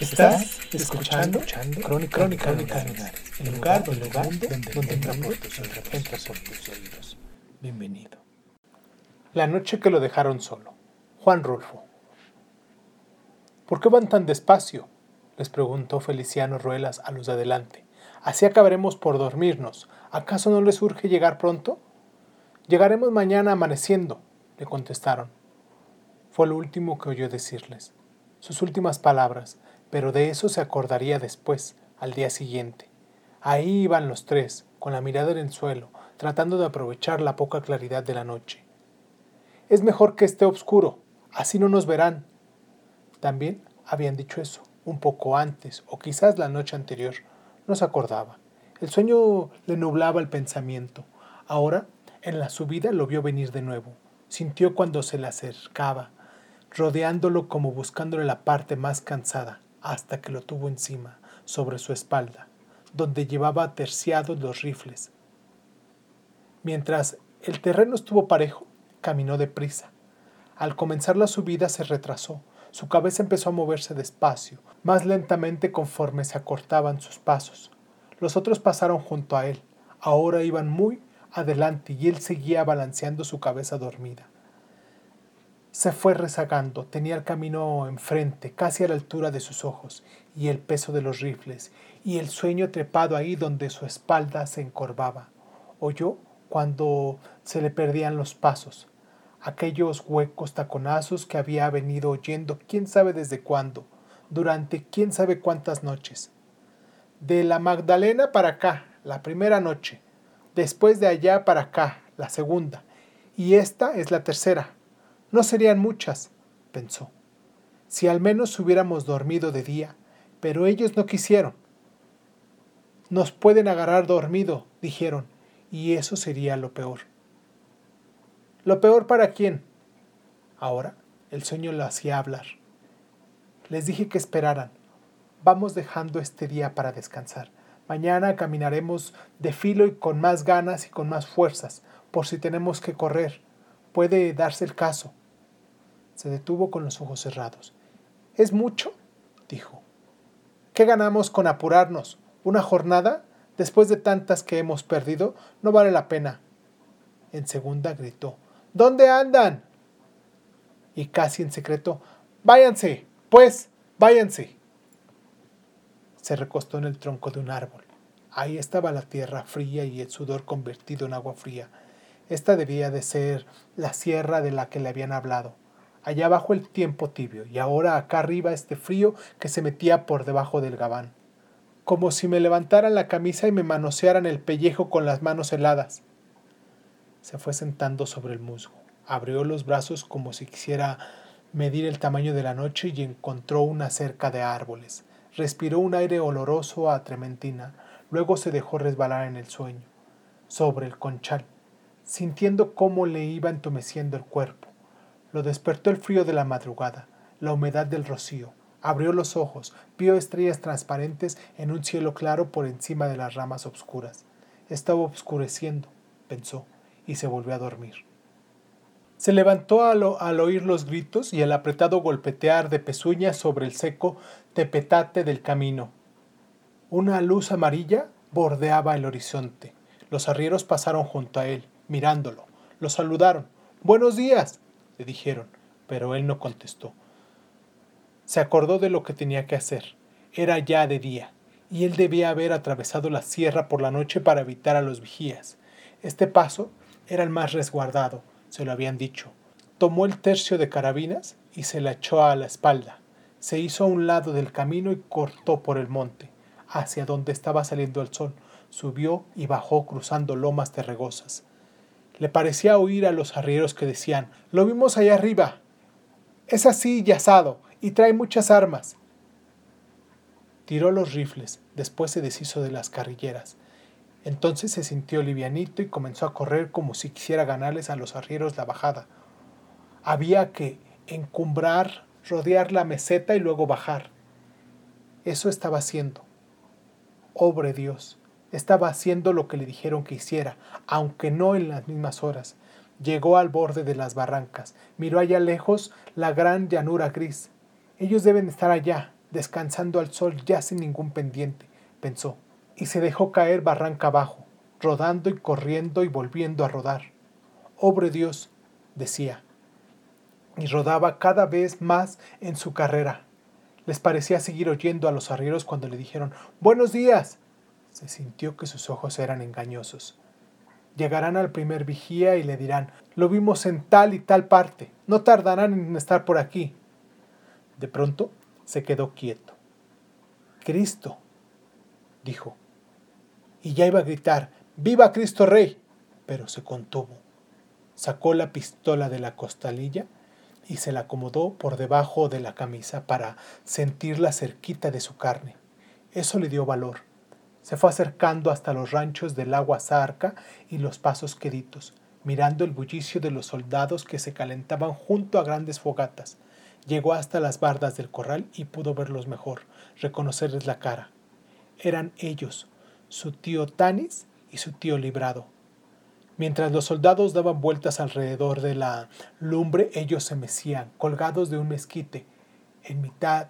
Estás escuchando, Crónica, Crónica, Lunares, el lugar, el lugar donde, donde entra por tus oídos. entra por tus oídos. Bienvenido. La noche que lo dejaron solo. Juan Rulfo. ¿Por qué van tan despacio? les preguntó Feliciano Ruelas a los de adelante. Así acabaremos por dormirnos. ¿Acaso no les urge llegar pronto? Llegaremos mañana amaneciendo, le contestaron. Fue lo último que oyó decirles. Sus últimas palabras, pero de eso se acordaría después, al día siguiente. Ahí iban los tres, con la mirada en el suelo, tratando de aprovechar la poca claridad de la noche. Es mejor que esté oscuro, así no nos verán. También habían dicho eso, un poco antes, o quizás la noche anterior. No se acordaba. El sueño le nublaba el pensamiento. Ahora, en la subida, lo vio venir de nuevo. Sintió cuando se le acercaba, rodeándolo como buscándole la parte más cansada, hasta que lo tuvo encima, sobre su espalda, donde llevaba terciados los rifles. Mientras el terreno estuvo parejo, caminó deprisa. Al comenzar la subida se retrasó. Su cabeza empezó a moverse despacio, más lentamente conforme se acortaban sus pasos. Los otros pasaron junto a él. Ahora iban muy adelante y él seguía balanceando su cabeza dormida. Se fue rezagando, tenía el camino enfrente, casi a la altura de sus ojos, y el peso de los rifles, y el sueño trepado ahí donde su espalda se encorvaba. Oyó cuando se le perdían los pasos, aquellos huecos taconazos que había venido oyendo quién sabe desde cuándo, durante quién sabe cuántas noches. De la Magdalena para acá, la primera noche, después de allá para acá, la segunda, y esta es la tercera. No serían muchas, pensó, si al menos hubiéramos dormido de día, pero ellos no quisieron. Nos pueden agarrar dormido, dijeron, y eso sería lo peor. ¿Lo peor para quién? Ahora el sueño lo hacía hablar. Les dije que esperaran. Vamos dejando este día para descansar. Mañana caminaremos de filo y con más ganas y con más fuerzas, por si tenemos que correr. Puede darse el caso. Se detuvo con los ojos cerrados. ¿Es mucho? dijo. ¿Qué ganamos con apurarnos? ¿Una jornada? Después de tantas que hemos perdido, no vale la pena. En segunda gritó. ¿Dónde andan? Y casi en secreto. Váyanse, pues, váyanse. Se recostó en el tronco de un árbol. Ahí estaba la tierra fría y el sudor convertido en agua fría. Esta debía de ser la sierra de la que le habían hablado. Allá abajo el tiempo tibio y ahora acá arriba este frío que se metía por debajo del gabán. Como si me levantaran la camisa y me manosearan el pellejo con las manos heladas. Se fue sentando sobre el musgo. Abrió los brazos como si quisiera medir el tamaño de la noche y encontró una cerca de árboles. Respiró un aire oloroso a trementina. Luego se dejó resbalar en el sueño, sobre el conchal, sintiendo cómo le iba entumeciendo el cuerpo. Lo despertó el frío de la madrugada, la humedad del rocío. Abrió los ojos, vio estrellas transparentes en un cielo claro por encima de las ramas obscuras. Estaba oscureciendo, pensó, y se volvió a dormir. Se levantó al, al, oír los gritos y el apretado golpetear de pezuñas sobre el seco tepetate del camino. Una luz amarilla bordeaba el horizonte. Los arrieros pasaron junto a él, mirándolo. Lo saludaron. Buenos días, le dijeron, pero él no contestó. Se acordó de lo que tenía que hacer. Era ya de día, y él debía haber atravesado la sierra por la noche para evitar a los vigías. Este paso era el más resguardado, se lo habían dicho. Tomó el tercio de carabinas y se la echó a la espalda. Se hizo a un lado del camino y cortó por el monte, hacia donde estaba saliendo el sol. Subió y bajó cruzando lomas terregosas. Le parecía oír a los arrieros que decían, lo vimos allá arriba. Es así y asado, y trae muchas armas. Tiró los rifles, después se deshizo de las carrilleras. Entonces se sintió livianito y comenzó a correr como si quisiera ganarles a los arrieros la bajada. Había que encumbrar, rodear la meseta y luego bajar. Eso estaba haciendo. Obre Dios, estaba haciendo lo que le dijeron que hiciera, aunque no en las mismas horas. Llegó al borde de las barrancas, miró allá lejos la gran llanura gris. Ellos deben estar allá, descansando al sol ya sin ningún pendiente, pensó, y se dejó caer barranca abajo, rodando y corriendo y volviendo a rodar. Obre Dios, decía, y rodaba cada vez más en su carrera. Les parecía seguir oyendo a los arrieros cuando le dijeron Buenos días. Se sintió que sus ojos eran engañosos. Llegarán al primer vigía y le dirán Lo vimos en tal y tal parte. No tardarán en estar por aquí. De pronto se quedó quieto. Cristo, dijo. Y ya iba a gritar ¡Viva Cristo Rey! Pero se contuvo. Sacó la pistola de la costalilla y se la acomodó por debajo de la camisa para sentirla cerquita de su carne. Eso le dio valor. Se fue acercando hasta los ranchos del agua zarca y los pasos queditos, mirando el bullicio de los soldados que se calentaban junto a grandes fogatas. Llegó hasta las bardas del corral y pudo verlos mejor, reconocerles la cara. Eran ellos, su tío Tanis y su tío Librado. Mientras los soldados daban vueltas alrededor de la lumbre, ellos se mecían, colgados de un mezquite, en mitad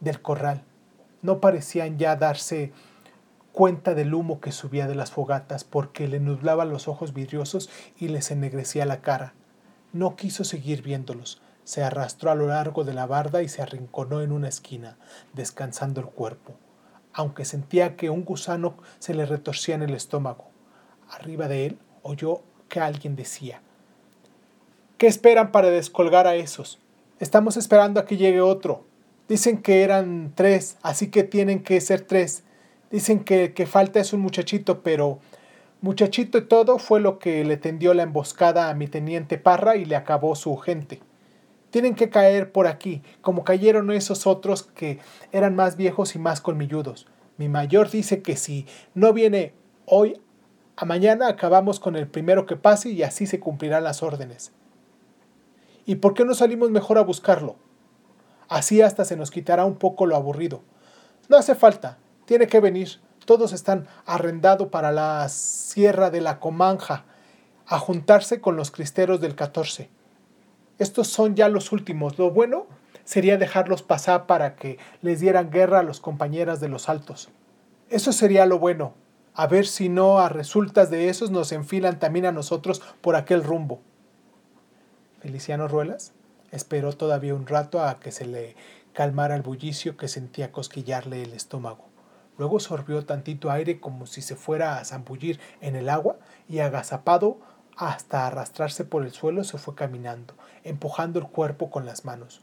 del corral. No parecían ya darse cuenta del humo que subía de las fogatas, porque le nublaba los ojos vidriosos y les ennegrecía la cara. No quiso seguir viéndolos. Se arrastró a lo largo de la barda y se arrinconó en una esquina, descansando el cuerpo, aunque sentía que un gusano se le retorcía en el estómago. Arriba de él oyó que alguien decía, ¿qué esperan para descolgar a esos? Estamos esperando a que llegue otro. Dicen que eran tres, así que tienen que ser tres. Dicen que, que falta es un muchachito, pero muchachito y todo fue lo que le tendió la emboscada a mi teniente Parra y le acabó su gente. Tienen que caer por aquí, como cayeron esos otros que eran más viejos y más colmilludos. Mi mayor dice que si no viene hoy a mañana acabamos con el primero que pase y así se cumplirán las órdenes. ¿Y por qué no salimos mejor a buscarlo? Así hasta se nos quitará un poco lo aburrido. No hace falta, tiene que venir. Todos están arrendados para la Sierra de la Comanja, a juntarse con los cristeros del 14. Estos son ya los últimos. Lo bueno sería dejarlos pasar para que les dieran guerra a los compañeras de los altos. Eso sería lo bueno, a ver si no a resultas de esos nos enfilan también a nosotros por aquel rumbo. Feliciano Ruelas esperó todavía un rato a que se le calmara el bullicio que sentía cosquillarle el estómago. Luego sorbió tantito aire como si se fuera a zambullir en el agua y agazapado hasta arrastrarse por el suelo se fue caminando, empujando el cuerpo con las manos.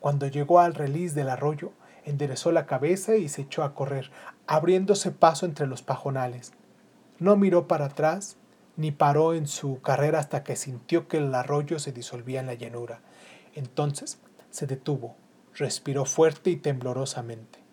Cuando llegó al release del arroyo, enderezó la cabeza y se echó a correr, abriéndose paso entre los pajonales. No miró para atrás, ni paró en su carrera hasta que sintió que el arroyo se disolvía en la llanura. Entonces se detuvo, respiró fuerte y temblorosamente.